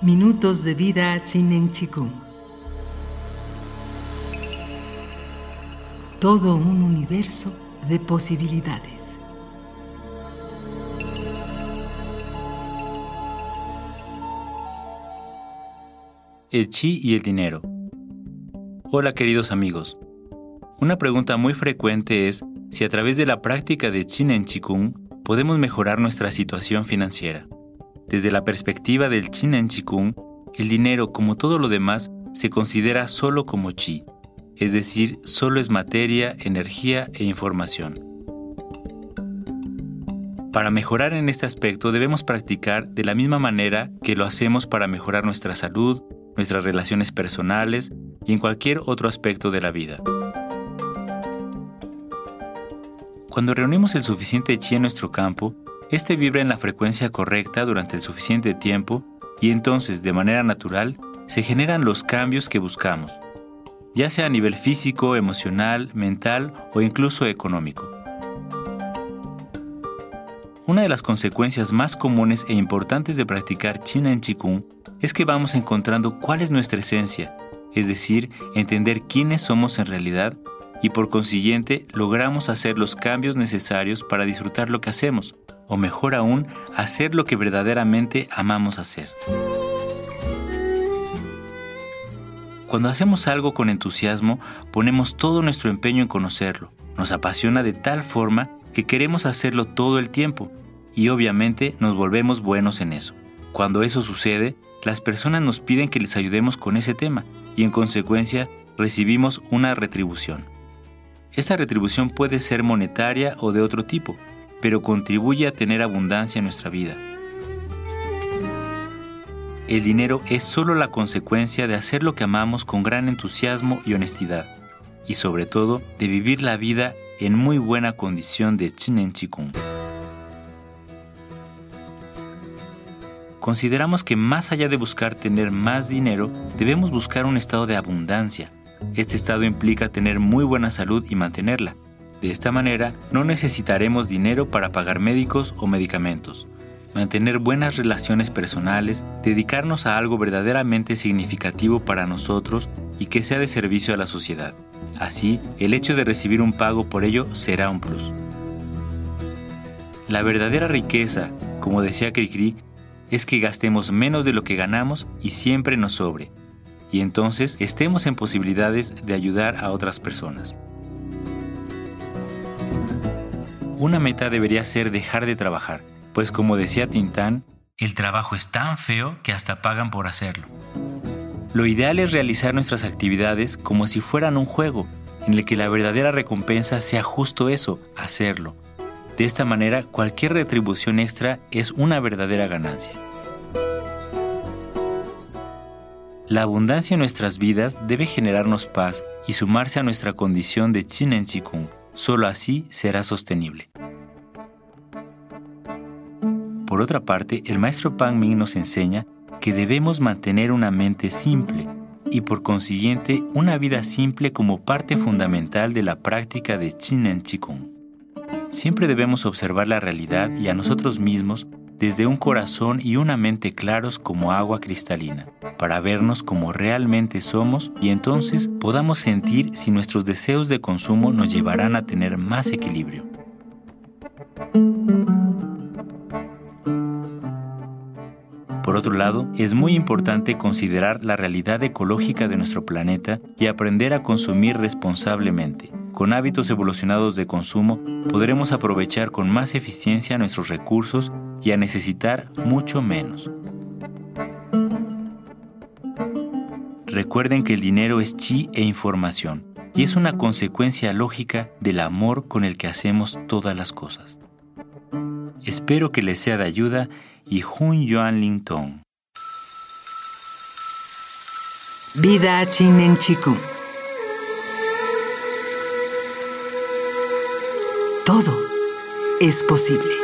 Minutos de vida Chinen Chikung. Todo un universo de posibilidades. El chi y el dinero. Hola queridos amigos. Una pregunta muy frecuente es si a través de la práctica de Chinen Chikung podemos mejorar nuestra situación financiera. Desde la perspectiva del Chinen Chikung, el dinero, como todo lo demás, se considera solo como chi, es decir, solo es materia, energía e información. Para mejorar en este aspecto debemos practicar de la misma manera que lo hacemos para mejorar nuestra salud, nuestras relaciones personales y en cualquier otro aspecto de la vida. Cuando reunimos el suficiente chi en nuestro campo, este vibra en la frecuencia correcta durante el suficiente tiempo y entonces, de manera natural, se generan los cambios que buscamos, ya sea a nivel físico, emocional, mental o incluso económico. Una de las consecuencias más comunes e importantes de practicar China en Qigong es que vamos encontrando cuál es nuestra esencia, es decir, entender quiénes somos en realidad y por consiguiente logramos hacer los cambios necesarios para disfrutar lo que hacemos, o mejor aún, hacer lo que verdaderamente amamos hacer. Cuando hacemos algo con entusiasmo, ponemos todo nuestro empeño en conocerlo. Nos apasiona de tal forma que queremos hacerlo todo el tiempo y obviamente nos volvemos buenos en eso. Cuando eso sucede, las personas nos piden que les ayudemos con ese tema y en consecuencia recibimos una retribución. Esta retribución puede ser monetaria o de otro tipo, pero contribuye a tener abundancia en nuestra vida. El dinero es solo la consecuencia de hacer lo que amamos con gran entusiasmo y honestidad, y sobre todo de vivir la vida en muy buena condición de Chinen Chikung. Consideramos que más allá de buscar tener más dinero, debemos buscar un estado de abundancia. Este estado implica tener muy buena salud y mantenerla, de esta manera, no necesitaremos dinero para pagar médicos o medicamentos, mantener buenas relaciones personales, dedicarnos a algo verdaderamente significativo para nosotros y que sea de servicio a la sociedad. Así, el hecho de recibir un pago por ello será un plus. La verdadera riqueza, como decía Cricri, es que gastemos menos de lo que ganamos y siempre nos sobre, y entonces estemos en posibilidades de ayudar a otras personas. Una meta debería ser dejar de trabajar, pues como decía Tintán, el trabajo es tan feo que hasta pagan por hacerlo. Lo ideal es realizar nuestras actividades como si fueran un juego, en el que la verdadera recompensa sea justo eso, hacerlo. De esta manera, cualquier retribución extra es una verdadera ganancia. La abundancia en nuestras vidas debe generarnos paz y sumarse a nuestra condición de Chinen Chikung, Solo así será sostenible. Por otra parte, el maestro Pang Ming nos enseña que debemos mantener una mente simple y por consiguiente una vida simple como parte fundamental de la práctica de Chinen Chikung. Siempre debemos observar la realidad y a nosotros mismos desde un corazón y una mente claros como agua cristalina, para vernos como realmente somos y entonces podamos sentir si nuestros deseos de consumo nos llevarán a tener más equilibrio. Por otro lado, es muy importante considerar la realidad ecológica de nuestro planeta y aprender a consumir responsablemente. Con hábitos evolucionados de consumo podremos aprovechar con más eficiencia nuestros recursos y a necesitar mucho menos. Recuerden que el dinero es chi e información y es una consecuencia lógica del amor con el que hacemos todas las cosas. Espero que les sea de ayuda y Hun Yuan Ling Tong. Vida en Chiku. Todo es posible.